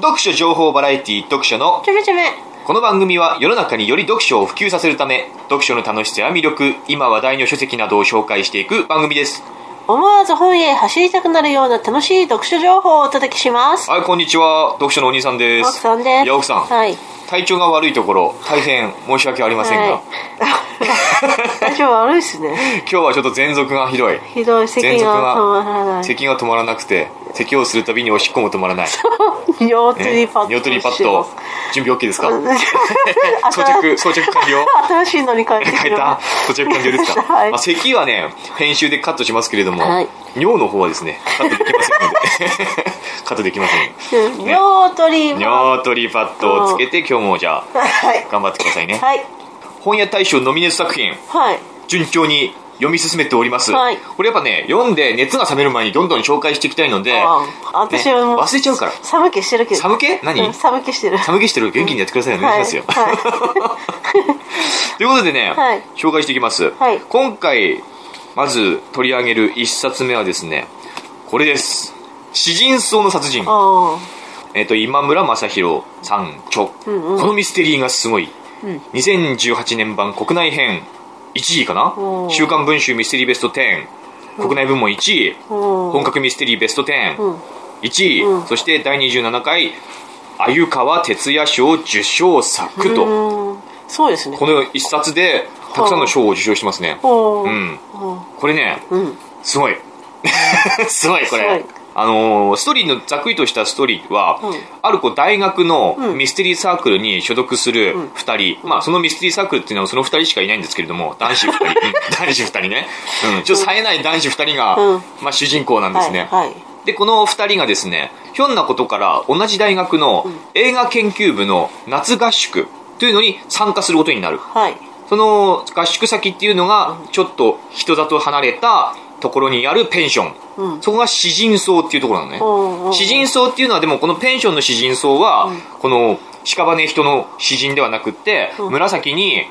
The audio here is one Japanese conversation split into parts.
読書情報バラエティ読書のちょめちょめ。この番組は世の中により読書を普及させるため読書の楽しさや魅力今話題の書籍などを紹介していく番組です思わず本へ走りたくなるような楽しい読書情報をお届けします。はいこんにちは読書のお兄さんです奥さんです。いや奥さん、はい。体調が悪いところ大変申し訳ありませんが、はい。体調悪いっすね。今日はちょっと喘息がひどいひどい咳が止まらない。咳が止まらなくて咳をするたびにおしっこも止まらない。尿取りパッド。尿取りパッド。準備 OK ですか？うん 装着装着完了？新しいのに変えて 変えた？装着完了ですか、はい。まあ、咳はね編集でカットしますけれども、はい。尿の方はですねカットできませんので。カットできません。うん。尿取り尿取りパッドをつけて今日もじゃあド。はい。頑張ってくださいね。はい。本屋大賞ノミネート作品。はい。順調に読み進めております、はい。これやっぱね読んで熱が冷める前にどんどん紹介していきたいので、ああ私はもうね忘れちゃうから。寒気してるけど。寒気？何？うん寒気してる。寒気してる元気にやってくださいお願いしますよ、はい。ということでね、はい。紹介していきます、はい。今回まず取り上げる一冊目はですねこれです。詩人草の殺人。あえっ、と今村雅弘さん著、んうん。このミステリーがすごい、うん。2018年版国内編1位かな？週刊文春ミステリーベスト10国内部門1位。本格ミステリーベスト101う。ん。位、う。んそして第27回鮎川哲也賞受賞作と、うん。そうですね。この一冊でたくさんの賞を受賞してますね。う。ん。これねうん。すごい。すごいこれあのーストーリーのざっくりとしたストーリーは、うん。あるこう大学のうん。ミステリーサークルに所属するうん。2人、まあそのミステリーサークルっていうのはその2人しかいないんですけれども男子2人。うん男子2人ね、うん、ちょっと冴えない男子2人が、うん。まあ、主人公なんですね、はい。はい。でこの2人がですねひょんなことから同じ大学の映画研究部の夏合宿というのに参加することになる。はい。その合宿先っていうのがちょっと人里離れたところにあるペンション、うん。そこが詩人層っていうところなのね、うんうん。詩人層っていうのはでもこのペンションの詩人層は、この屍人の詩人ではなくって、うん。紫に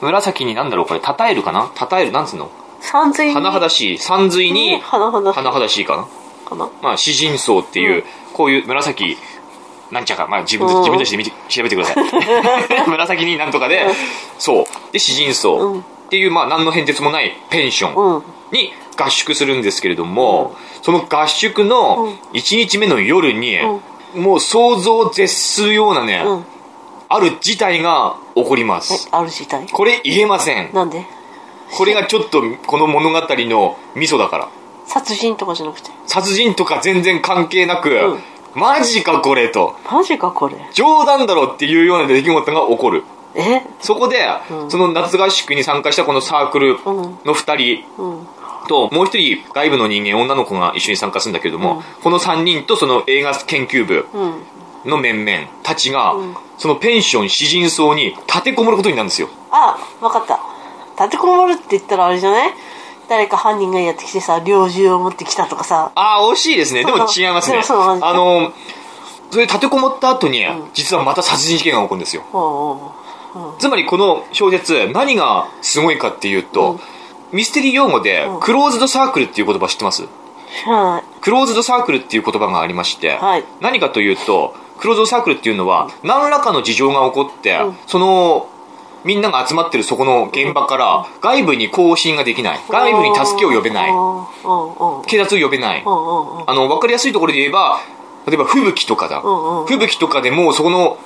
紫になんだろうこれたたえるかな？たたえるなんつうの？三髄に。甚だしい三髄に花々し。い。かな？かな。まあ詩人層っていう、うん。こういう紫なんちゃか、まあ、自分自分たちで見て調べてください。紫になんとかで、そう。で詩人層、うん。っていう、まあ、何の変哲もないペンションうん。に合宿するんですけれども、その合宿の1日目の夜に、もう想像を絶するようなね、うん。ある事態が起こりまえす、ある事態？これ言えません。なんで？これがちょっとこの物語のミソだから。殺人とかじゃなくて？殺人とか全然関係なく、うん。マジかこれと。マジかこれ？冗談だろっていうような出来事が起こる。え？そこで、うん。その夏合宿に参加したこのサークルうん。の2人うん。ともう一人外部の人間女の子が一緒に参加するんだけれども、うん。この3人とその映画研究部うん。の面々たちが、うん。そのペンション詩人層に立てこもることになるんですよ。あ、わかった。立てこもるって言ったらあれじゃない？誰か犯人がやってきてさ、猟銃を持ってきたとかさ。ああ惜しいですね。でも違いますね。あのそれ立てこもった後に、実はまた殺人事件が起こるんですよ。おうおうつまりこの小説何がすごいかっていうと、ミステリー用語で、うん。クローズドサークルっていう言葉知ってます？知らない。クローズドサークルっていう言葉がありまして、はい。何かというとクローズドサークルっていうのは何らかの事情が起こって、うん。そのみんなが集まってるそこの現場から外部に更新ができない。外部に助けを呼べない。警察を呼べない。あの分かりやすいところで言えば例えば吹雪とかだ、吹雪とかでもうそこの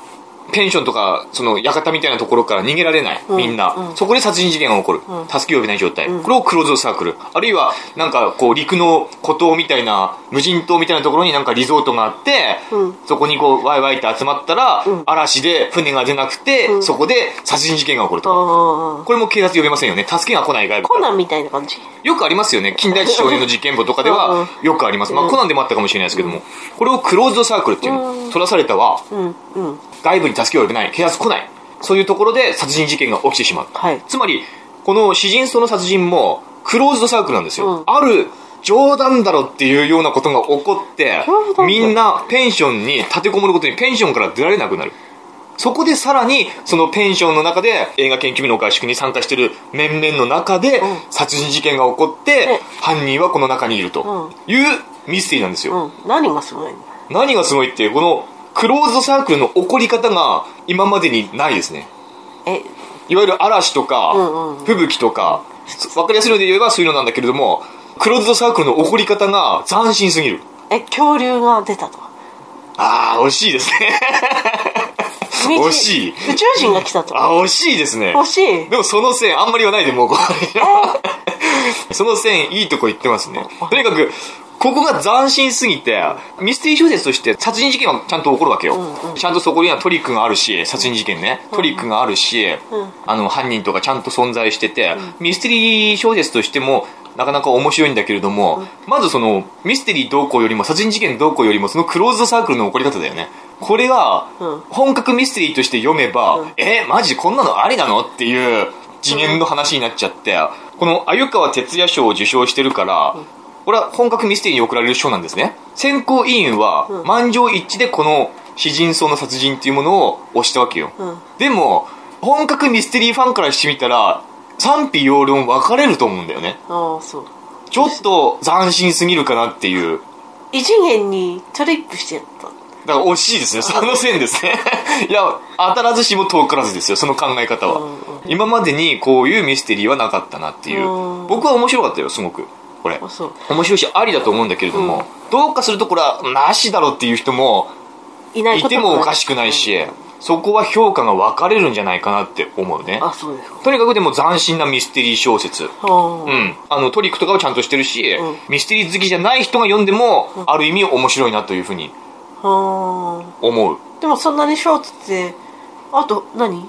ペンションとかその館みたいなところから逃げられない、うん。みんな、うん。そこで殺人事件が起こる、うん。助けを呼べない状態、うん。これをクローズドサークルあるいはなんかこう陸の孤島みたいな無人島みたいなところになんかリゾートがあって、うん。そこにこうワイワイって集まったら、うん。嵐で船が出なくて、うん。そこで殺人事件が起こるとか。これも警察呼べませんよね。助けが来ない外部から。コナンみたいな感じ。よくありますよね。近代史少年の事件簿とかではんよくあります、まあ、うん。コナンでもあったかもしれないですけども、これをクローズドサークルっていうの、うん。取らされたは。外部に助けを呼べない警察来ない。そういうところで殺人事件が起きてしまう、はい。つまりこの詩人層の殺人もクローズドサークルなんですよ、うん。ある冗談だろっていうようなことが起こってみんなペンションに立てこもることにペンションから出られなくなるそこでさらにそのペンションの中で映画研究部の合宿に参加してる面々の中でうん。殺人事件が起こってえ犯人はこの中にいると。いうミステリーなんですよ、うん。何がすごいの？何がすごいってこのクローズドサークルの起こり方が今までにないですね。え？いわゆる嵐とか、うんうん吹雪とか分かりやすいので言えばそういうのなんだけれどもクローズドサークルの起こり方が斬新すぎる。え？恐竜が出たとああ惜しいですね惜しい。宇宙人が来たとあ惜しいですね。欲しい。でもその線あんまり言わないでもうこれ その線いいとこ言ってますね。とにかくここが斬新すぎてミステリー小説として殺人事件はちゃんと起こるわけよ、ちゃんとそこにはトリックがあるし殺人事件ね。トリックがあるし、あの犯人とかちゃんと存在してて、ミステリー小説としてもなかなか面白いんだけれども、まずそのミステリーどうこうよりも殺人事件どうこうよりもそのクローズドサークルの起こり方だよね。これがうん。本格ミステリーとして読めば、えマジこんなのありなのっていう次元の話になっちゃって、この鮎川哲也賞を受賞してるから、これは本格ミステリーに贈られる賞なんですね。選考委員は満場一致でこの詩人層の殺人っていうものを推したわけよ、うん。でも本格ミステリーファンからしてみたら賛否両論分かれると思うんだよね。ああそう。ちょっと斬新すぎるかなっていう。異次元にトリップしてやった。だから惜しいですねその線ですね。いや当たらずしも遠からずですよその考え方は、うんうん。今までにこういうミステリーはなかったなっていう、うん。僕は面白かったよすごく。これ。面白いしありだと思うんだけれども、どうかするとこれはなしだろっていう人もいてもおかしくないし、そこは評価が分かれるんじゃないかなって思うね。あそうですか。とにかくでも斬新なミステリー小説。あうん、あのトリックとかはちゃんとしてるし、うん。ミステリー好きじゃない人が読んでも、ある意味面白いなというふうに思う。でもそんなにショートってあと何？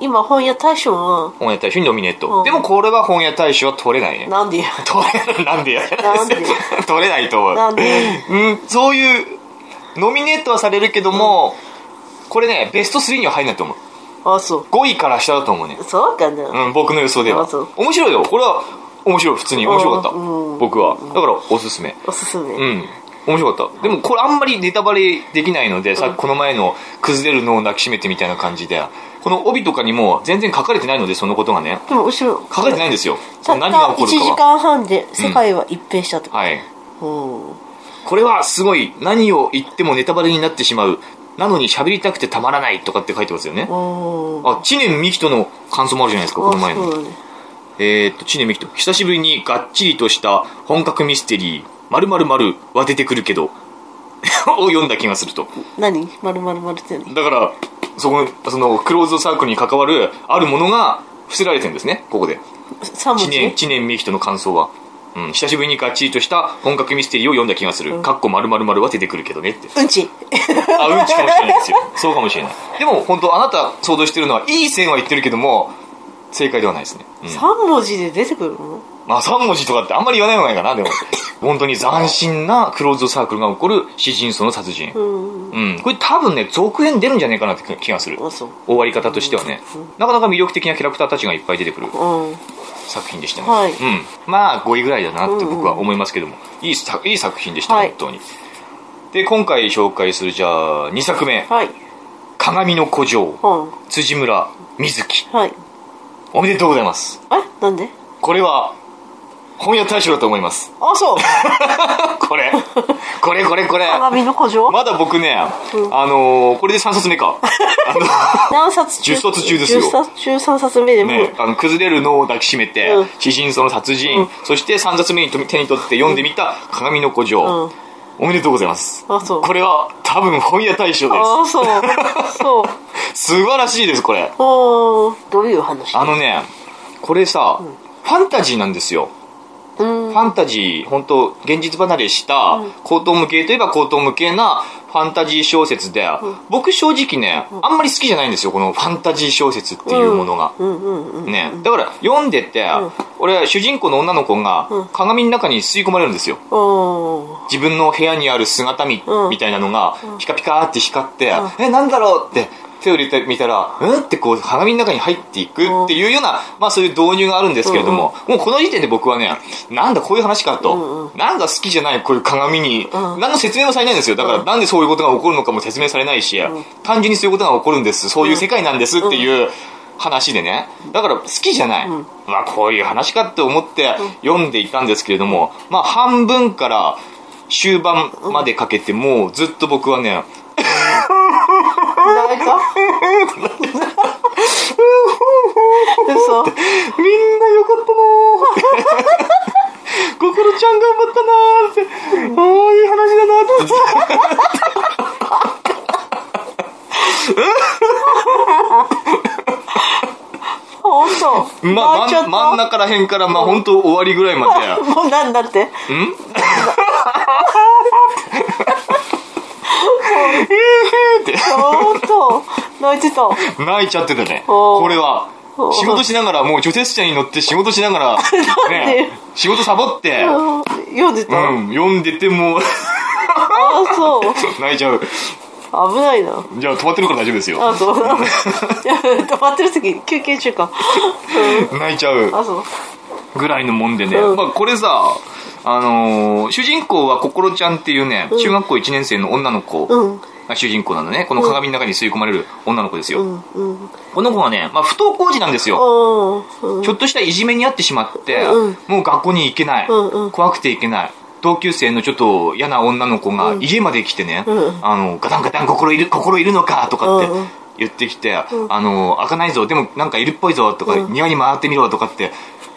今本屋大賞は？本屋大賞にノミネート、うん。でもこれは本屋大賞は取れないね。なんでや？取れなんでや？なんで？取れないと思う。なんで？うん、そういうノミネートはされるけども、これねベスト3には入んないと思う。あそう。5位から下だと思うね。そうかな、うん僕の予想では。あそう。面白いよ。これは面白い普通に面白かった、うん僕は。だからおすすめ。おすすめ、うん。面白かった。でもこれあんまりネタバレできないので、さっきこの前の崩れるのを抱きしめてみたいな感じで。この帯とかにも全然書かれてないのでそのことがね。でも後ろ。書かれてないんですよ。何が起こ1時るかは。間半で世界は一変したと、はいうん。これはすごい何を言ってもネタバレになってしまうなのに喋りたくてたまらないとかって書いてますよね。うんあ知念美希との感想もあるじゃないですかこの前の。ね。えー、っと知念美希と久しぶりにがっちりとした本格ミステリー「まるは出てくるけど」を読んだ気がすると。何？まるまるまるって何？だからそこそのクローズドサークルに関わるあるものが伏せられてるんですねここで。3文知念字知念美希との感想は、うん、久しぶりにがっちりとした本格ミステリーを読んだ気がする、かっこまるは出てくるけどねって。うんち。あうんちかもしれないですよ。そうかもしれない。でも本当あなた想像してるのはいい線は言ってるけども正解ではないですね、うん。3文字で出てくるの？まあ3文字とかってあんまり言わない方がいいかなでも。本当に斬新なクローズドサークルが起こる詩人層の殺人。うん。うん、これ多分ね続編出るんじゃないかなって気がする。あそう。終わり方としてはね、なかなか魅力的なキャラクターたちがいっぱい出てくるうん。作品でしたね、はい。うん、まあ5位ぐらいだなって僕は思いますけども、いいさいい作品でした、はい本当に。で今回紹介するじゃあ2作目。はい「鏡の古城。うん。辻村瑞希。はい」おめでとうございます。えなんで？これは本屋大賞だと思います。あそう。これ。これこれこれ。鏡の古城？まだ僕ね、あのーこれで3冊目か。あの何冊？中10冊中ですよ。10冊中3冊目でも、ね、あの崩れるのを抱きしめて、うん。詩人その殺人、うん。そして3冊目にと手に取って読んでみた「鏡の古城」うんおめでとうございます。あそう。これは多分本屋大賞であそう。そう。す 素晴らしいですこれ。おー。どういう話？あのねこれさ、ファンタジーなんですよ。うん。ファンタジー本当現実離れした高等無形といえば高等無形なファンタジー小説で、僕正直ね、あんまり好きじゃないんですよこのファンタジー小説っていうものが、ね、だから読んでて、俺主人公の女の子が鏡の中に吸い込まれるんですよ。自分の部屋にある姿み,、うん。みたいなのがピカピカって光って、えなんだろうって手を入れてみたらうん？ってこう鏡の中に入っていくっていうような、まあそういう導入があるんですけれども、もうこの時点で僕はねなんだこういう話かと、うんなんだ好きじゃないこういう鏡に、ん。何の説明もされないんですよ。だからなんでそういうことが起こるのかも説明されないし、単純にそういうことが起こるんです。そういう世界なんですっていう話でね。だから好きじゃない、まあこういう話かって思って読んでいたんですけれども、まあ半分から終盤までかけてもうずっと僕はね泣いた嘘みんなよかったな。心ちゃん頑張ったなーって。おー、いい話だなーって。本当ま、真ん中らへんから、まあ、本当終わりぐらいまで。もうなんだってんって。本当泣いてた。泣いちゃってたね。これは。仕事しながら、もう除雪車に乗って仕事しながら、ね、仕事サボって、う ん読んでた、うん、読んでても。う、ああそう。泣いちゃう。危ないな。じゃあ止まってるから大丈夫ですよ。あそう。止まってる時休憩中か。泣いちゃうあそう。ぐらいのもんでね。うん。まあこれさ、あのー主人公は心ちゃんっていうね、中学校1年生の女の子。うんが主人公なのね。この鏡の中に吸い込まれる女の子ですよ。うんうん。この子がね、まあ不登校児なんですよ。うん。ちょっとしたいじめにあってしまって、うんもう学校に行けない、うんうん。怖くて行けない。同級生のちょっと嫌な女の子が家まで来てね、うん。あの、ガタンガタン心いる、心いるのかとかって言ってきて、あの、開かないぞ、でもなんかいるっぽいぞとか、庭に回ってみろとかって、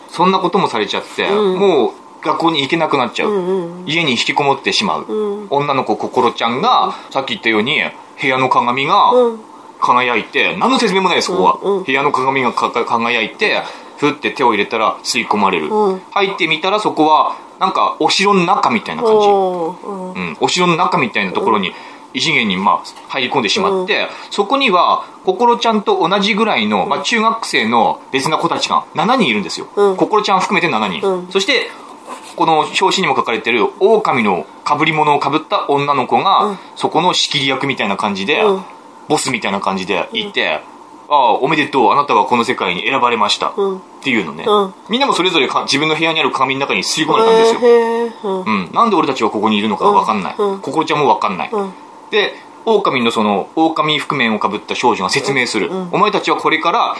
そんなこともされちゃって、うん。もう学校に行けなくなっちゃう。うん家に引きこもってしまう。うん。女の子心ちゃんが、さっき言ったように、部屋の鏡が、うん。輝いて何の説明もないですここは、うん。うん部屋の鏡がかか輝いてふって手を入れたら吸い込まれる、うん。入ってみたらそこはなんかお城の中みたいな感じ、おー。うん。うん、お城の中みたいなところに異次元にまあ入り込んでしまって、そこには心ちゃんと同じぐらいの、まあ、中学生の別な子たちが7人いるんですよ、うん。心ちゃん含めて7人、うん。そしてこの表紙にも書かれてる狼の被り物をかぶった女の子が、うんそこの仕切り役みたいな感じで、うんボスみたいな感じでいて、ああ、おめでとう、あなたはこの世界に選ばれました。うんっていうのね、うんみんなもそれぞれか自分の部屋にある鏡の中に吸い込まれたんですよ。うんうん。なんで俺たちはここにいるのかわかんない。うん心ちゃんもわかんない。うんで、狼のその、狼覆面をかぶった少女が説明する。うんお前たちはこれから、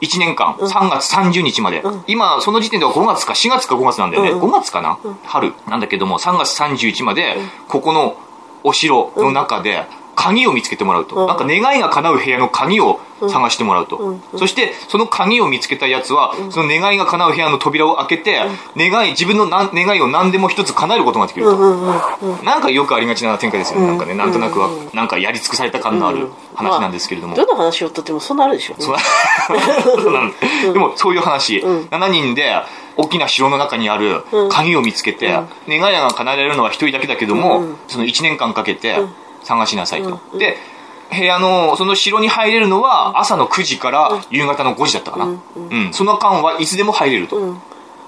1年間、3月30日まで、うん。今、その時点では5月か4月か5月なんだよね。うん。5月かな、春なんだけども、3月31日まで、ここのお城の中で、鍵を見つけてもらうと、うん。なんか願いが叶う部屋の鍵を探してもらうと、うん。そしてその鍵を見つけたやつは、その願いが叶う部屋の扉を開けて、願い自分のな願いを何でも一つ叶えることができると、うんうんうんうん。なんかよくありがちな展開ですよね、なんかねなんとなくはうん。なんかやり尽くされた感のある話なんですけれども、どの話をとってもそうなるでしょそう。そうでもそういう話、うん。7人で大きな城の中にあるうん。鍵を見つけて、願いが叶えられるのは一人だけだけども、うん。その1年間かけてうん探しなさいと、うんで部屋のその城に入れるのは朝の9時から夕方の5時だったかな、うんうん。その間はいつでも入れると、うん。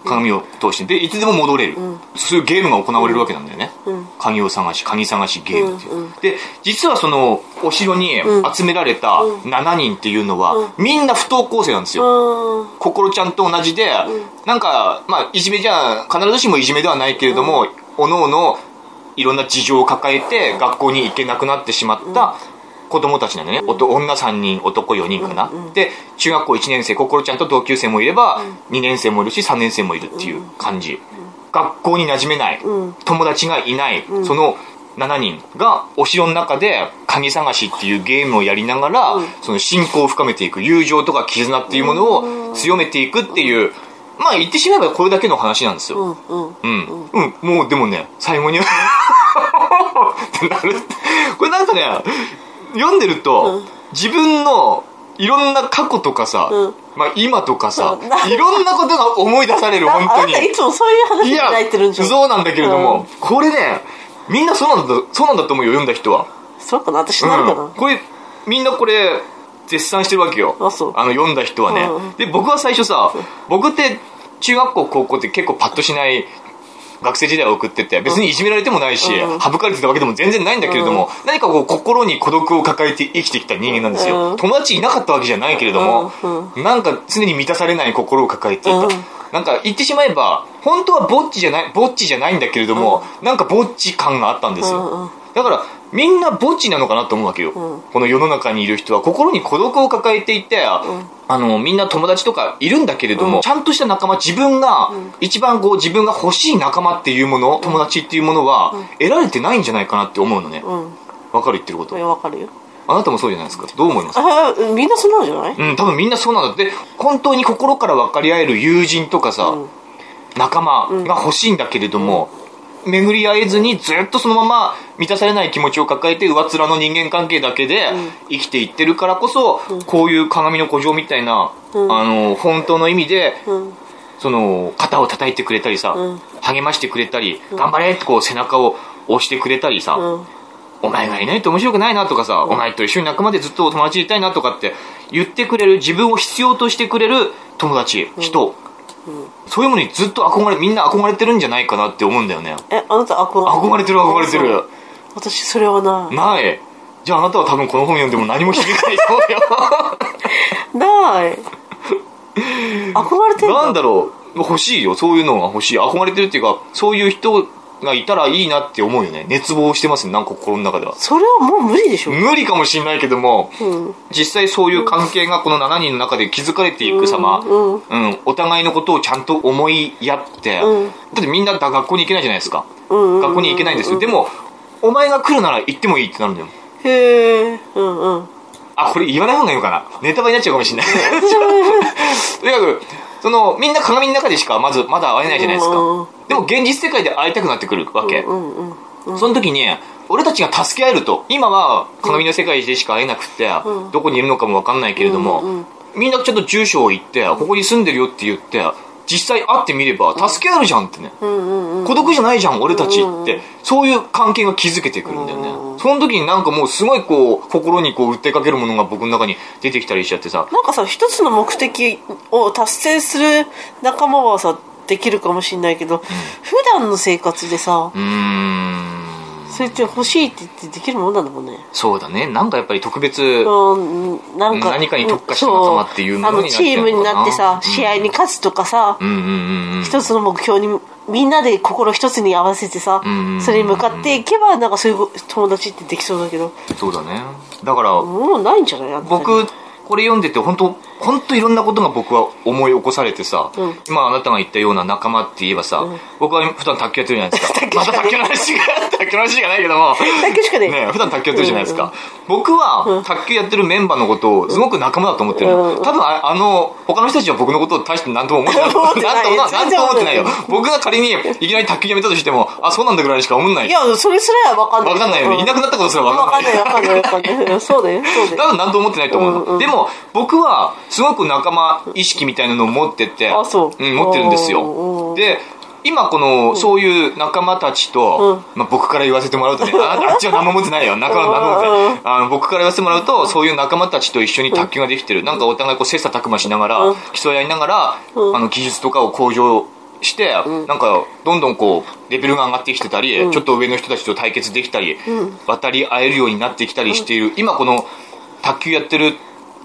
鏡を通して。でいつでも戻れる、ん。そういうゲームが行われるわけなんだよね、うん。鍵を探し鍵探しゲームっていう、で実はそのお城に集められた7人っていうのは、みんな不登校生なんですよ、うん心ちゃんと同じで、なんか、まあ、いじめじゃ、必ずしもいじめではないけれども、おのおのいろんな事情を抱えて学校に行けなくなってしまった子供たちなんだね。おと女3人、男4人かな。で、中学校1年生、心ちゃんと同級生もいれば、2年生もいるし、3年生もいるっていう感じ。学校に馴染めない、うん。友達がいない、その7人がお城の中で鍵探しっていうゲームをやりながら、その信仰を深めていく友情とか絆っていうものを強めていくっていうまあ言ってしまえばこれだけの話なんですよ。うんうんうん、うん、もうでもね最後に。ってなる。これなんかね読んでると、自分のいろんな過去とかさ、うん。まあ、今とかさうん。いろんなことが思い出されるあ本当にいつもそういう話いやで泣いてるんじゃん。そうなんだけれども、これねみんなそうなんだそうなんだと思うよ読んだ人は、そうかな私なるかな、うん。これみんなこれ絶賛してるわけよ。あそう。の読んだ人はね、うんで僕は最初さ僕って中学校高校って結構パッとしない学生時代を送ってて別にいじめられてもないし、うん省かれてたわけでも全然ないんだけれども、何かこう心に孤独を抱えて生きてきた人間なんですよ、うん友達いなかったわけじゃないけれども、うなんか常に満たされない心を抱えていた、うんなんか言ってしまえば本当はぼっちじゃないぼっちじゃないんだけれども、なんかぼっち感があったんですよ、うんうんだからみんなぼっちなのかなと思うわけよ、ん。この世の中にいる人は。心に孤独を抱えていて、あのみんな友達とかいるんだけれども、ちゃんとした仲間自分が、一番こう自分が欲しい仲間っていうもの、友達っていうものは、得られてないんじゃないかなって思うのね。うん。わかる言ってること。わかるよ。あなたもそうじゃないですか。どう思います？あみんなそうなんじゃない？うん多分みんなそうなんだ。って本当に心から分かり合える友人とかさ、うん。仲間が欲しいんだけれども、巡り合えずにずっとそのまま満たされない気持ちを抱えて上っ面の人間関係だけで生きていってるからこそ、こういう鏡の古城みたいな、うん。あの本当の意味でうん。その肩を叩いてくれたりさ、うん。励ましてくれたり、頑張れってこう背中を押してくれたりさ、うん。お前がいないと面白くないなとかさ、お前と一緒に仲間でずっと友達でいたいなとかって言ってくれる自分を必要としてくれる友達、人、そういうものにずっと憧れみんな憧れてるんじゃないかなって思うんだよね。えあなた憧れ？憧れてる憧れてる。私それはなない。じゃああなたは多分この本読んでも何も響かないと思うよ。ない。憧れてるなんだろう。欲しいよ。そういうのが欲しい。憧れてるっていうかそういう人がいたらいいなって思うよね。熱望してますねなんか心の中では。それはもう無理でしょ。無理かもしれないけども、うん。実際そういう関係がこの7人の中で築かれていく様、うんうん。お互いのことをちゃんと思いやって、うん。だってみんなだ学校に行けないじゃないですか、うん学校に行けないんですよ、でもお前が来るなら行ってもいいってなるんだよ。へえうんうん。あこれ言わない方がいいのかな。ネタバレになっちゃうかもしれない。とにかくそのみんな鏡の中でしかまずまだ会えないじゃないですか、うんでも現実世界で会いたくなってくるわけ、その時に俺たちが助け合えると今は鏡の世界でしか会えなくて、うん。どこにいるのかも分かんないけれども、みんなちょっと住所を言ってここに住んでるよって言って実際会ってみれば助け合えるじゃんってね、うんうんうん。孤独じゃないじゃん俺たちって、うんそういう関係が築けてくるんだよね、うんその時になんかもうすごいこう心にこう訴えかけるものが僕の中に出てきたりしちゃってさ。なんかさ一つの目的を達成する仲間はさできるかもしれないけど、普段の生活でさうーんそれって欲しいって言ってできるもんなんだもんね。そうだね。なんかやっぱり特別うんなんか何かに特化した仲間っていうものチームになってさ、うん。試合に勝つとかさ、うんうんうんうん。一つの目標にみんなで心一つに合わせてさ、んそれに向かっていけばなんかそういう友達ってできそうだけど。そうだね。だからもうないんじゃない僕これ読んでて本当本当いろんなことが僕は思い起こされてさ、うん。今あなたが言ったような仲間って言えばさ、僕は普段卓球やってるじゃないですか。ました卓球の話が卓球の話がないけども。卓球しかねね普段卓球やってるじゃないですか、うん僕は卓球やってるメンバーのことをすごく仲間だと思ってるの、うん多分ああの他の人たちは僕のことを大して何とも思ってない。思ってない。なんとも思ってないよ。僕が仮にいきなり卓球やめたとしてもあそうなんだぐらいしか思んない。いやそれすら分かんない。分かんないよね。いなくなったことすら分分かんかんなないい分かんない分かんない。そうだよそうだよ。多分何とも思ってないと思うの、うんうん。でも僕はすごく仲間意識みたいなのを持っててあそう。ん持ってるんですうんうんよで今この、そういう仲間たちと、まあ、僕から言わせてもらうとね ああっちは何も持ってないよ。仲間何も持ってない。あの僕から言わせてもらうとそういう仲間たちと一緒に卓球ができてる。なんかお互いこう切磋琢磨しながら、うん。競い合いながら、うん。あの技術とかを向上して、なんかどんどんこうレベルが上がってきてたり、ちょっと上の人たちと対決できたり、渡り合えるようになってきたりしている、今この卓球やってる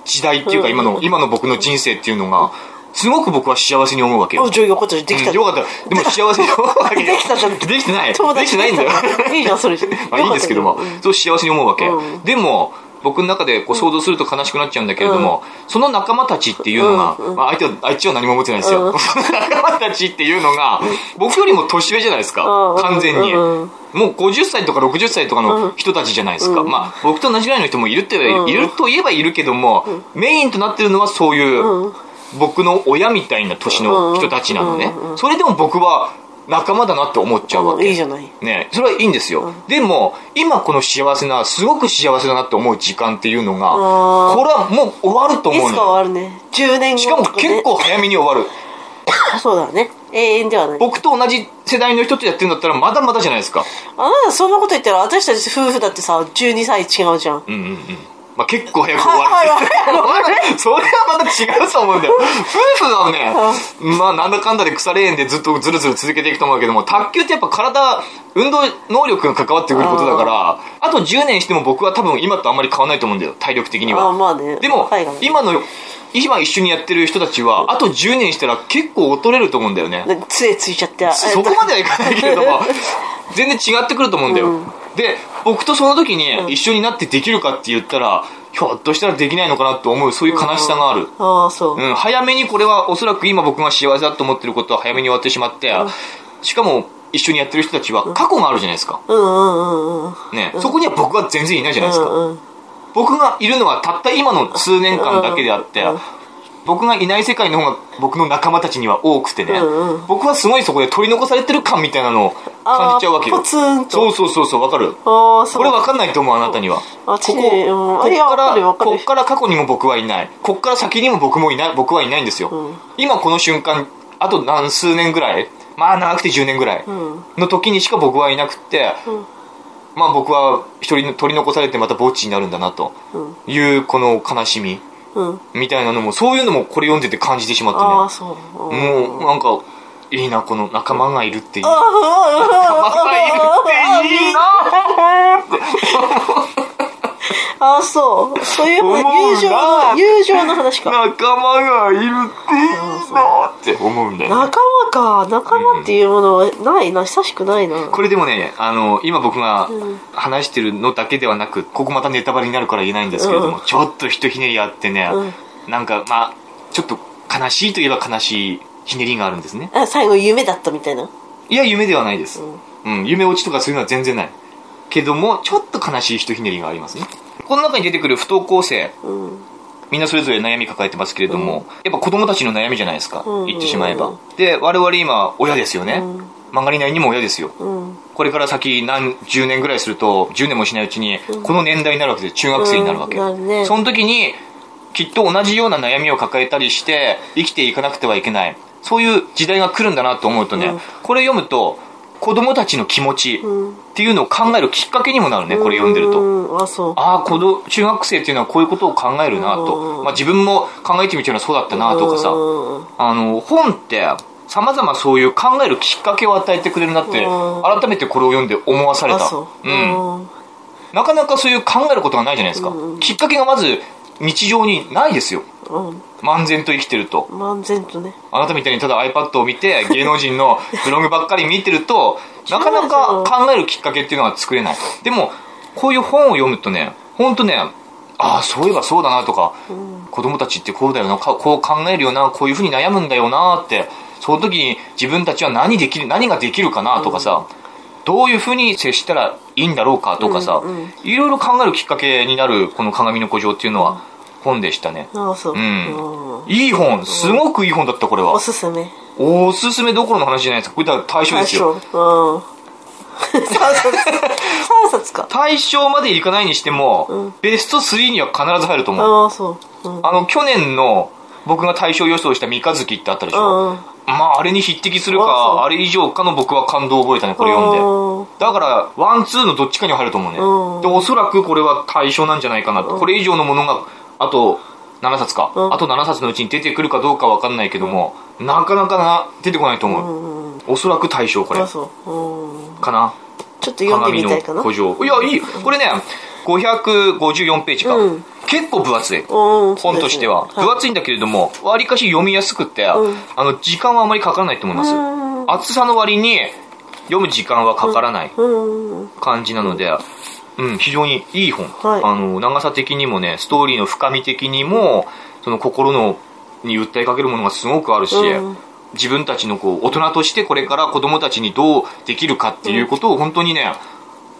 時代っていうか、今の今の僕の人生っていうのがすごく僕は幸せに思うわけよ。あじゃあよかったできた。うんよかった。でも幸せに思うわけよ。できたじゃん。できてない。できてないんだよ。いいじゃんそれ。まあいいんですけども、そう幸せに思うわけ、うん。でも僕の中でこう想像すると悲しくなっちゃうんだけれども、その仲間たちっていうのが、まあ、相手はあいつは何も持ってないですよ、仲間たちっていうのが僕よりも年上じゃないですか、うん完全に、うんもう50歳とか60歳とかの人たちじゃないですか、まあ僕と同じぐらいの人もいるって言えばいると言えばいるけども、メインとなってるのはそういう、僕の親みたいな年の人たちなのね、それでも僕は仲間だなって思っちゃうわけ、いいじゃない。ね。それはいいんですよ、でも今この幸せなすごく幸せだなって思う時間っていうのがこれはもう終わるといつか思うのよ。終わるね。10年後しかも結構早めに終わる。そうだね。永遠ではない。僕と同じ世代の人とやってるんだったらまだまだじゃないですか。あなたそんなこと言ったら私たち夫婦だってさ12歳違うじゃん。うんうんうんまあ、結構早く終わる、それはまた違うと思うんだよ。夫婦はねまあなんだかんだで腐れ縁でずっとずるずる続けていくと思うけども卓球ってやっぱ体運動能力が関わってくることだからあと10年しても僕は多分今とあんまり変わらないと思うんだよ。体力的には。あまあね。でも海外。今の今一緒にやってる人たちはあと10年したら結構劣れると思うんだよね。ね杖ついちゃって。そこまではいかないけれども全然違ってくると思うんだよ、で僕とその時に一緒になってできるかって言ったら、ひょっとしたらできないのかなと思うそういう悲しさがある、ああそう、うん、早めにこれはおそらく今僕が幸せだと思ってることは早めに終わってしまって、しかも一緒にやってる人たちは過去があるじゃないですか、うんうんうんうんね、そこには僕は全然いないじゃないですか、うんうん僕がいるのはたった今の数年間だけであって、うん僕がいない世界の方が僕の仲間たちには多くてね、うんうん。僕はすごいそこで取り残されてる感みたいなのを感じちゃうわけよ。あーポツンと。そうそうそうそうわかる？これわかんないと思うあなたには。あこここっからこっから過去にも僕はいない。こっから先にも僕もいない僕はいないんですよ、うん。今この瞬間あと何数年ぐらい？まあ長くて10年ぐらいうん。の時にしか僕はいなくって、うん。まあ僕は一人取り残されてまたぼっちになるんだなとうん。いうこの悲しみ。うんみたいなのもそういうのもこれ読んでて感じてしまってああねそう。もうなんかいいなこの仲間がいるっていいあ 仲間がいるっていいなああそう。そういう友情の友情の話か。仲間がいるっていいなって思うんだよね。仲間か。仲間っていうものはないな。久しくないな。これでもねあの今僕がうん。話してるのだけではなくここまたネタバレになるから言えないんですけれども、うん。ちょっとひとひねりあってね、うなんかまあちょっと悲しいといえば悲しいひねりがあるんですね。あ最後夢だったみたいな？いや夢ではないです、うん。夢落ちとかそういうのは全然ない。けどもちょっと悲しいひとひねりがありますねこの中に出てくる不登校生うん。みんなそれぞれ悩み抱えてますけれども、やっぱ子供たちの悩みじゃないですか、うん。言ってしまえば。で我々今親ですよね、うん。曲がりないにも親ですよ。うん。これから先何十年ぐらいすると10年もしないうちにこの年代になるわけで中学生になるわけ、その時にきっと同じような悩みを抱えたりして生きていかなくてはいけない。そういう時代が来るんだなと思うとね、うん。これ読むと子供たちの気持ちうんっていうのを考えるきっかけにもなるねこれ読んでると。うんあああ、この中学生っていうのはこういうことを考えるなと。うんまあ自分も考えてみたらそうだったなとかさ。うんあの、本って、様々そういう考えるきっかけを与えてくれるなって、うん改めてこれを読んで思わされた。ううん。うんなかなかそういう考えることがないじゃないですか。うんきっかけがまず日常にないですよ。うん。漫然と生きてると。漫然とね。あなたみたいにただ iPad を見て芸能人の ブログばっかり見てると、なかなか考えるきっかけっていうのが作れない。でも、こういう本を読むとね、ほんとね、ああ、そういえばそうだなとか、子供たちってこうだよな、かこう考えるよな、こういうふうに悩むんだよなって、その時に自分たちは何できる、何ができるかなとかさ、どういうふうに接したらいいんだろうかとかさ、うんうん。いろいろ考えるきっかけになるこの鏡の古城っていうのは本でしたね。あそううんうんいい本、すごくいい本だった、これはお。すすめおすすめどころの話じゃないですか。これだから対象ですよ。うん3冊3冊か対象までいかないにしても、うんベスト3には必ず入ると思う。ああそううんあの、去年の僕が大賞予想した三日月ってあったでしょ。うんまあ、あれに匹敵するか、あれ以上かの僕は感動を覚えたね、これ読んで。うんだから、ワン、ツーのどっちかには入ると思うね。うんで、おそらくこれは大賞なんじゃないかなと。これ以上のものが、あと、7冊か、うんあと7冊のうちに出てくるかどうかわかんないけども、なかなかな、出てこないと思う。うんうんおそらく大賞、これかな。ちょっと読んでみたいかな孤城。いや、いい。これね、554ページか。うん結構分厚い。うん本としては。分厚いんだけれども、わりかし読みやすくて、うんあの、時間はあまりかからないと思います。うん厚さの割に、読む時間はかからないうん感じなので、うん、非常にいい本。はいあの、長さ的にもね、ストーリーの深み的にも、その心の、に訴えかけるものがすごくあるし、うん自分たちのこう、大人としてこれから子供たちにどうできるかっていうことを本当にね、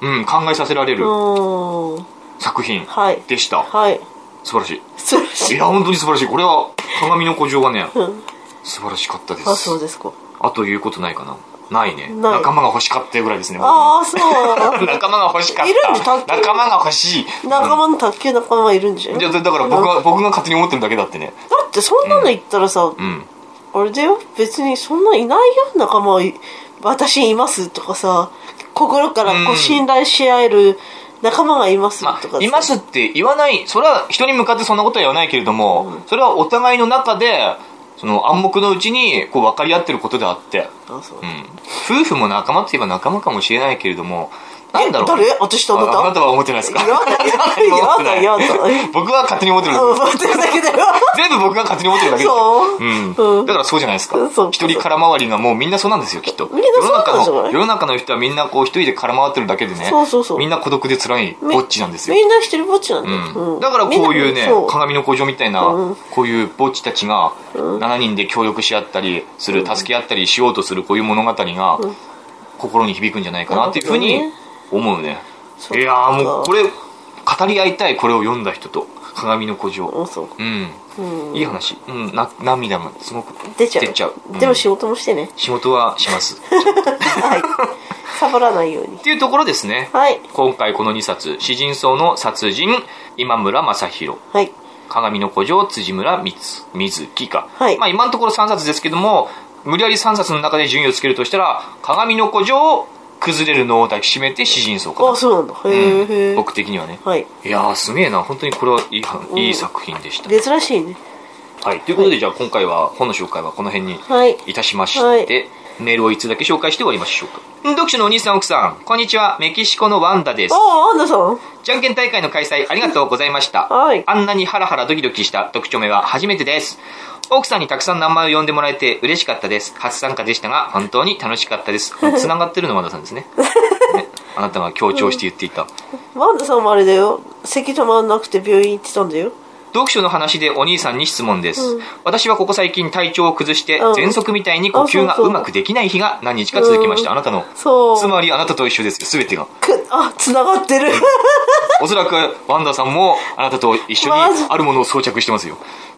うん、考えさせられるうん作品はいでした。はい素晴らしい。素晴らしいいや、本当に素晴らしい。これは、鏡の古城はね、うん素晴らしかったです。あそうですかあと言うことないかな。ないね。仲間が欲しかったぐらいですね。僕ああそう 仲間が欲しかっいるんでた。卓球仲間が欲しい。仲間の卓球仲間いるんじゃんじゃあだから僕が、僕が勝手に思ってるだけだってね。だってそんなの言ったらさ、うん。あれだよ別にそんないないよ仲間はい私いますとかさ心からこうんう信頼し合える仲間がいますまとかさあ、いますって言わない、それは人に向かってそんなことは言わないけれども、それはお互いの中で、その暗黙のうちにこう分かり合ってることであって、ううん。夫婦も仲間って言えば仲間かもしれないけれども、なんだろう。誰？私と思った？ああなたは思ってないですか？やだや だやだやだ僕は勝手に思ってるだけだけだよ。全部僕が勝手に思ってるだけです。よ。そう。うん。うん。だからそうじゃないですか。一人空回りがもうみんなそうなんですよ、きっと。世の中の、世の中の人は。みんなこう一人で空回ってるだけでね。そうそうそう。みんな孤独で辛いぼっちなんですよ。みんな一人ぼっちなんだだからこういうね鏡の工場みたいな、うん。こういうぼっちたちが7人で協力し合ったりする、助け合ったりしようとするこういう物語が心に響くんじゃないかなっていうふうに思うね。いやーもうこれ語語り合いたいこれを読んだ人と鏡の古城。ううん、うん。いい話、うん、な涙がすごく出ちゃう。出ちゃう、うん。でも仕事もしてね、仕事はします。はい。サボらないように。っていうところですね。はい。今回この2冊。詩人層の殺人今村正弘はい。鏡の古城辻村光水木か、はい。まあ、今のところ3冊ですけども無理やり3冊の中で順位をつけるとしたら鏡の古城崩れるのを抱きしめて詩人層かなあそうなんだ。へえ、うん。僕的にはね。はい。いやーすげえな。本当にこれはいいいい作品でした、珍しいね。はい。ということで、じゃあ今回は本の紹介はこの辺にはい。いたしまして、はい。メールを1つだけ紹介して終わりましょうか。読書のお兄さん奥さんこんにちは。メキシコのワンダです。ああアンダさん。じゃんけん大会の開催ありがとうございました。はい。あんなにハラハラドキドキした読書目は初めてです。奥さんにたくさん名前を呼んでもらえて嬉しかったです。初参加でしたが、本当に楽しかったです。繋がってるの和田さんですね。ねあなたが強調して言っていた。ワンダさんもあれだよ咳止まんなくて病院行ってたんだよ読書の話でお兄さんに質問です。私はここ最近体調を崩して、うん。喘息みたいに呼吸がうまくできない日が何日か続きました。うん。あなたの。そう。つまりあなたと一緒ですよ、すべてが。くあ繋がってる。おそらくワンダさんもあなたと一緒にあ。るものを装着してますよ。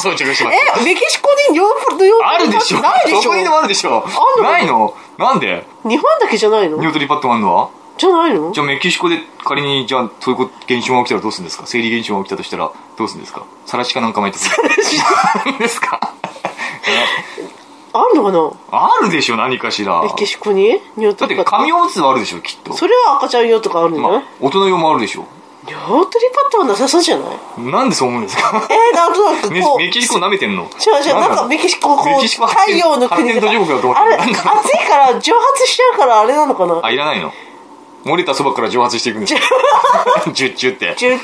装着してます。えメキシコにヨーヨーあるでしょ。ないでしょ。どこにでもあるでしょ。あんのな。いの。なんで？日本だけじゃないの？ニュートリパッドあんのは？じゃないの？じゃあメキシコで仮にじゃあそういうこと現象が起きたらどうするんですか？生理現象が起きたとしたらどうするんですか？さらしかなんか巻いてくる。何ですか？あるのかな？あるでしょ何かしら。メキシコに？ニョーだって紙おむつはあるでしょきっと。ドそれは赤ちゃん用とかあるんじゃない、まあ大人用もあるでしょ。ニョートリパッドはなさそうじゃない？なんでそう思うんですか？えー、なんとなくメメキシコ舐めてんの？違う違うなんかメキシコこう太陽の国あれ暑いかから蒸発しちゃうからあれなのかな？あいらないの漏れたそばから蒸発していくんですよ。ジュッジュって。じゅ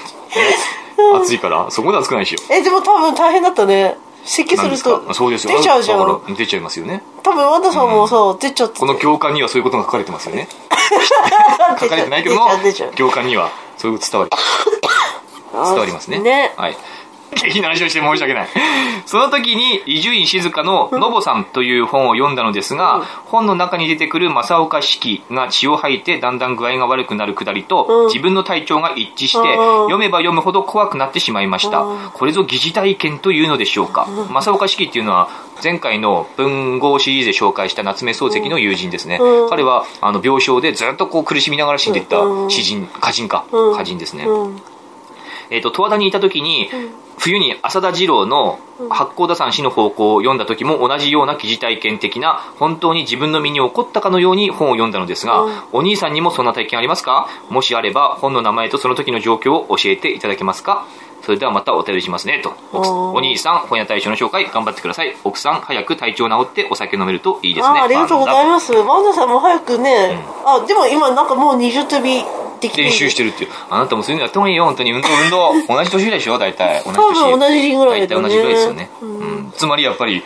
暑いから。そこでは暑くないでしょ。えでも多分大変だったね。咳するとか？そうですよ。出ちゃうじゃん。出ちゃいますよね。多分ワンダさんもさ、出ちゃってこの教官にはそういうことが書かれてますよね。書かれてないけども出ちゃう出ちゃう。教官にはそういう伝わり。伝わりますね。ね。はい下品な話をして申し訳ない。その時に伊集院静香の「のぼさん」という本を読んだのですが、本の中に出てくる正岡子規が血を吐いてだんだん具合が悪くなるくだりと、うん。自分の体調が一致して、うん。読めば読むほど怖くなってしまいました、うん。これぞ疑似体験というのでしょうか、正岡子規っていうのは前回の文豪シリーズで紹介した夏目漱石の友人ですね、うん。彼はあの病床でずっとこう苦しみながら死んでいったうん。詩人歌人か、うん。歌人ですね、うん。えっ、と、十和田にいた時に、冬に浅田二郎の八甲田山死の方向を読んだ時も同じような疑似体験的な、本当に自分の身に起こったかのように本を読んだのですが、うん。お兄さんにもそんな体験ありますか？もしあれば、本の名前とその時の状況を教えていただけますか？それではまたお便りしますね、と。お兄さん、本屋大賞の紹介頑張ってください。奥さん、早く体調治ってお酒飲めるといいですね。あありがとうございまますワンダさんも早くね、あでも今なんかもう20飛び練習してるっていう。あなたもそういうのやった方がいいよ、本当に。運動、運動。同じ年でしょ、大体。同じ多年。分同じぐらいだね大体同じぐらいですよね。ううんん。つまりやっぱり、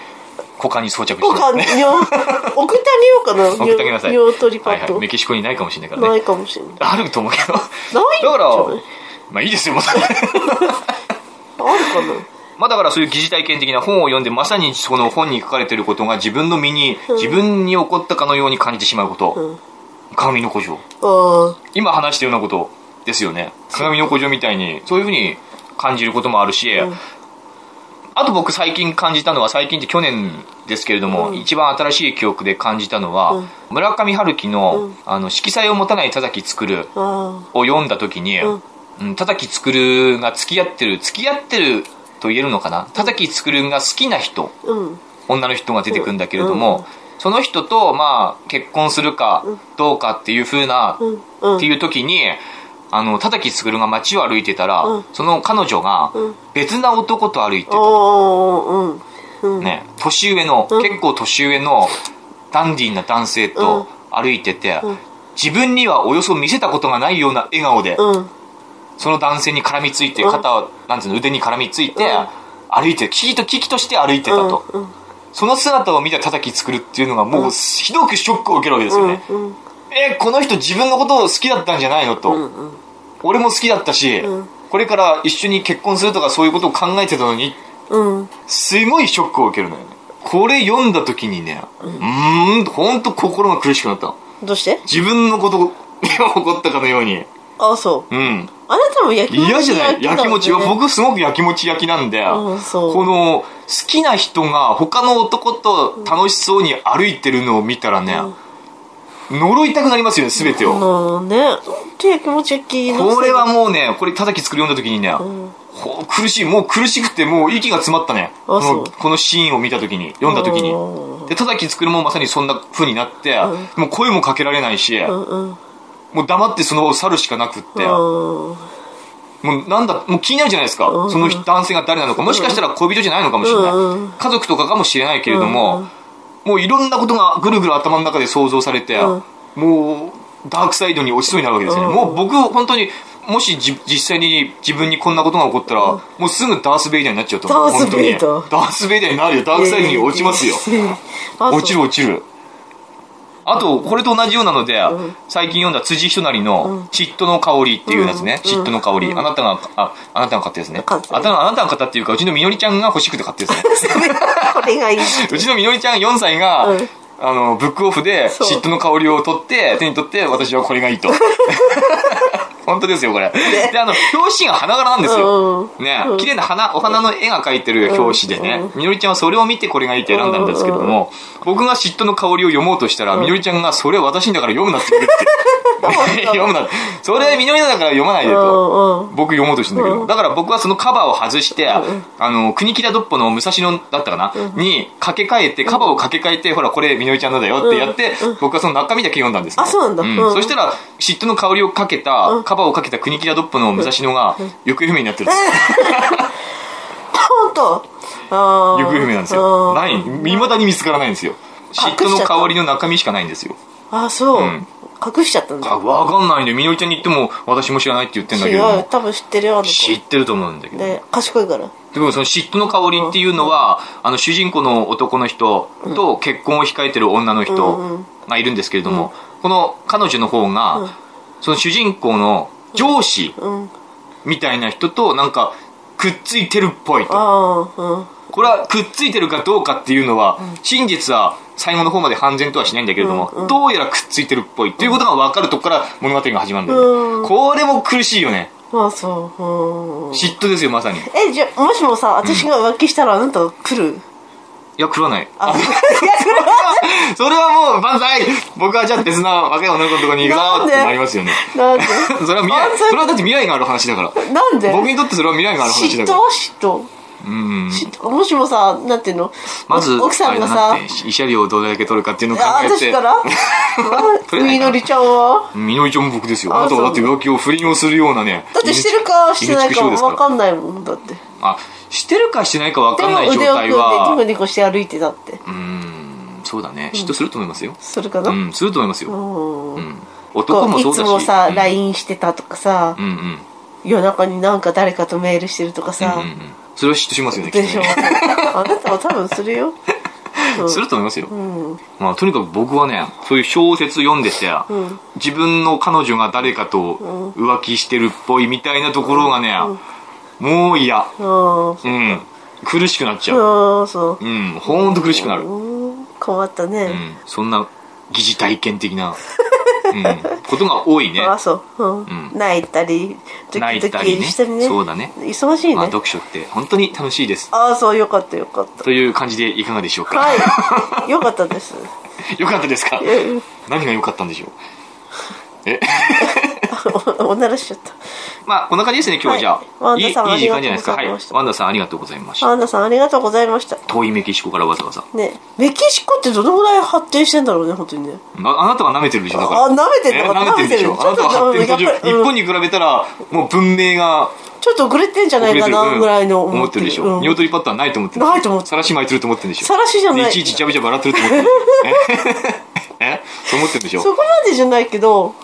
股間に装着して僕はる、ね。にょ 送ってあげようかな送ってあげなさい。ニョートリパッド、はいはい。メキシコにないかもしれないからね。ないかもしれないあると思うけど。ない？だからまあいいですよ、もう。あるかな。まあだからそういう疑似体験的な本を読んで、まさにその本に書かれていることが自分の身に、自分に起こったかのように感じてしまうこと。うん。鏡の古城。あ今話したようなことですよね。鏡の古城みたいにそういうふうに感じることもあるし、ん。あと僕最近感じたのは最近って去年ですけれども、うん。一番新しい記憶で感じたのは、うん。村上春樹の,、うん。あの色彩を持たない田崎作るを読んだ時に、うんうん田崎作るが付き合ってる付き合ってると言えるのかな？田崎作るが好きな人うん。女の人が出てくるんだけれども、うん。その人とまあ結婚するかどうかっていうふうな、っていう時にあの田崎卓が街を歩いてたら、うん。その彼女がうん。別な男と歩いてた、うん。うん。ね、年上の、うん。結構年上のダンディーな男性と歩いてて、うん。自分にはおよそ見せたことがないような笑顔で、うんその男性に絡みついてうん。肩を、なんていうの腕に絡みついて、うん。歩いてキキとキキとして歩いてたと、うんその姿を見た田崎作るっていうのがもうひどくショックを受けるわけですよね、うんうん。えこの人自分のことを好きだったんじゃないのと、うんうん。俺も好きだったし、うん。これから一緒に結婚するとかそういうことを考えてたのにうん。すごいショックを受けるのよね。これ読んだ時にねうーんほんと心が苦しくなったどうして？自分のことが起こったかのようにあそう。うん。あなたも焼きもち嫌じゃない？焼きもちは、僕僕すごく焼きもち焼きなんで、うんそう。この、好きな人が他の男と楽しそうに歩いてるのを見たらね、呪いたくなりますよね、すべてを。もうね。手焼きもち焼きのこれはもうね、これ叩き作り読んだ時にね、ほ苦しい、もう苦しくて、もう息が詰まったね。このこのシーンを見た時に、読んだ時に。う。で、叩き作るもまさにそんな風になって、もう声もかけられないし、うんうんもう黙ってその場を去るしかなくって、うんもうなんだ、もう気になるじゃないですか。その男性が誰なのか。もしかしたら恋人じゃないのかもしれない。家族とかかもしれないけれども、もういろんなことがぐるぐる頭の中で想像されて、うんもうダークサイドに落ちそうになるわけですね。うんもう僕、本当に、もしじ実際に自分にこんなことが起こったら、もうすぐダース・ベイダーになっちゃうと思う。ダースベイダー本当にダース・ベイダーになるよ。ダークサイドに落ちますよ。落ちる落ちる。あと、これと同じようなので、最近読んだ辻人なりの、嫉妬の香りっていうやつね。嫉妬の香り。あなたが、あ、あなたが買ったやつね。あなあなたが買ったっていうか、うちのみのりちゃんが欲しくて買ったやつね。これがいいうちのみのりちゃん4歳が、うんあの、ブックオフで嫉妬の香りを取って、手に取って、私はこれがいいと。本当ですよ、これ。で、あの、表紙が花柄なんですよ。うんね、綺麗な花、お花の絵が描いてる表紙でね、みのりちゃんはそれを見てこれがいいって選んだんですけども、僕が嫉妬の香りを読もうとしたら、みのりちゃんがそれは私にだから読むなって言って。読むな。それはみのりだから読まないでと。僕読もうとしてんだけど、だから僕はそのカバーを外して、あの、国木田ドッポの武蔵野だったかな、に掛け替えて、カバーを掛け替えて、ほら、これみのりちゃんのだよってやって、僕はその中身だけ読んだんですね。あそうなんだ。うん。そしたら、嫉妬の香りをかけた、カバーをかけた国木田ドッポの武蔵野が、行方不明になってるんです本当？行方不明なんですよ。ない。未だに見つからないんですよ。嫉妬の香りの中身しかないんですよ。あそう、ん隠しちゃったんだあ、わかんないんで、みのりちゃんに言っても、私も知らないって言ってんだけ違ど多分知ってるよあの子。知ってると思うんだけど。で賢いから。でもその嫉妬の香りっていうのは、あの主人公の男の人と結婚を控えてる女の人がいるんですけれども、この彼女の方が、その主人公の上司うん。みたいな人となんかくっついてるっぽいと。これはくっついてるかどうかっていうのは、真実は最後の方まで判然とはしないんだけれども、どうやらくっついてるっぽいっていうことが分かるとこから物語が始まるんだよね。これも苦しいよね。あそううん嫉妬ですよ、まさに。いえじゃあもしもさ私が浮気したらあなた来る、や、食わない。あいや来るそれはもう、万歳僕はじゃあ別な若い女の子のところに行くぞってなりますよね。なんで？それは未来、それはだって未来がある話だから。なんで？僕にとってそれは未来がある話嫉妬だから。嫉妬？うん。もしもさなんていうの？まず、奥さんがさ慰謝料をどれだけ取るかっていうのを考あえて。私から？みのりちゃんは？みのりちゃんも僕ですよ。ああなたはだって浮気を不倫をするようなね。だってしてるかしてないか分かんないもんだってあ、してるかしてないか分かんない状腕を組んで態はニコ、ニコして歩いてたってうーん、そうだね。嫉妬すると思いますよ。それかな、うん、すると思いますよ。うんうん。男もそうだし。つもさ、うん LINE してたとかさう、んうん。夜中になんか誰かとメールしてるとかさ、うんうんうん。それは嫉妬しますよね、きっでしょとね。あなたは多分するよ、うんすると思いますよ。うんまあ、とにかく僕はね、そういう小説読んでて、ん自分の彼女が誰かと浮気してるっぽいみたいなところがね、もう嫌。うんうん。苦しくなっちゃう。うんそううん。ほんと苦しくなる。うん困ったね、うん。そんな疑似体験的な、うん、ことが多いね。あそう、うん。ん。泣いたりド泣キドいたりね。キしたりね。そうだね。忙しいね、まあ、読書って本当に楽しいです。ああそうよかったよかった。という感じでいかがでしょうか？はい。よかったです。よかったですか？え何が良かったんでしょう？え？おおならしちゃったまあ、こんな感じですね、今日はじゃあ。はいい時間じゃないですか。はいワンダさんありがとうございました。アンナさんありがとうございました遠いメキシコからわざわざ。ねメキシコってどのぐらい発展してんだろうね本当にねああなたは舐めてるでしょ、だから。あ舐めてんのかえ舐めてるでしょ。あなたは発展途上。日本に比べたら、もう文明がちょっと遅れてんじゃないかなうんぐらいの思ってるでしょ。うんニワトリパッドはないと思ってるないと思ってさらし巻いてると思ってるでしょ。さらしじゃないでいちいちジャブジャブ洗ってると思ってる。え？え？そう思ってるでしょそ。こまでじゃないけど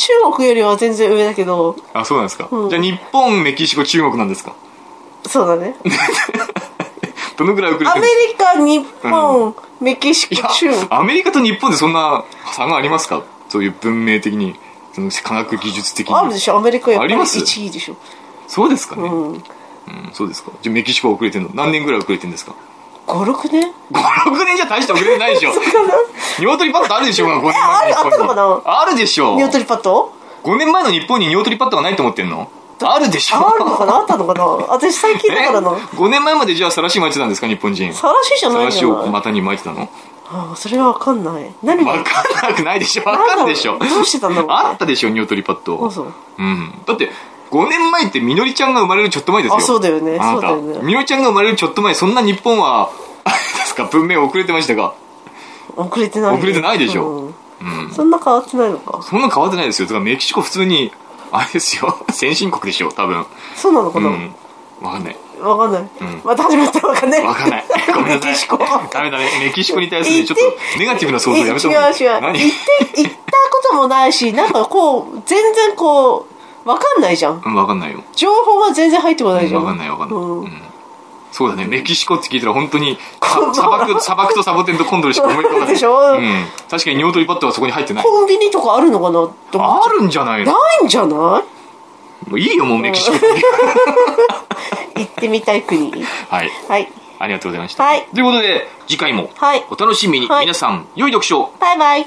中国よりは全然上だけどあ、そうなんですか。うん。じゃあ日本、メキシコ、中国なんですか？そうだね。どのぐらい遅れてアメるんですかリカ日本、メキシコ中国。アメリカと日本でそんな差がありますか？そういう文明的に、その科学技術的に。あるでしょ。アメリカやっぱりあります？1位でしょ。そうですかね。ううん、んそうですか。じゃあメキシコは遅れてるの？何年ぐらい遅れてるんですか？56年 ?5、6年じゃ大して遅れてないでしょ。ニワトリパッドあるでしょ ?5 年前あるあったのかな？あるでしょ。ニワトリパッド？5年前の日本に鶏パッドがないと思ってんの。あるでしょ。あるのかな？あったのかな？私最近だからな。え？5年前までじゃあさらし巻いてたんですか日本人。さらしじゃないんじさらしを股に巻いてたの？ああそれはわかんない。何が？わかんなくないでしょ。わかるでしょ。どうしてたんだろうね。あったでしょ鶏パッド。あそう。うん。だって5年前ってみのりちゃんが生まれるちょっと前ですよ。あそうだよね。あなた。そうだよね。みのりちゃんが生まれるちょっと前そんな日本はあれですか？文明遅れてましたか？遅れてない。遅れてないでしょ。うん。うん。そんな変わってないのか？そんな変わってないですよ。だからメキシコ普通にあれですよ。先進国でしょ多分。そうなのかな、うん。わかんない。わかんない、ん。また始まったわかんないわかんない。ごめんなさい。メキシコ。ダメダメ。メキシコに対するちょっとネガティブな想像やめた違う方がいい。違う。何？行って行ったこともないしなんかこう全然こうわかんないじゃん。うんわかんないよ。情報が全然入ってこないじゃん。わかんないわかんない、うん。うん。そうだね。メキシコって聞いたら本当にさ砂漠 砂漠とサボテンとコンドルしか思い浮かばない。でしょ？うん、確かに鶏パッドはそこに入ってない。コンビニとかあるのかな？とあるんじゃないの？てないんじゃない？もういいよもうメキシコ。に 行ってみたい国。はい。はい。ありがとうございました、はい。ということで次回もはい。お楽しみに、はい。皆さん良い読書。をバイバイ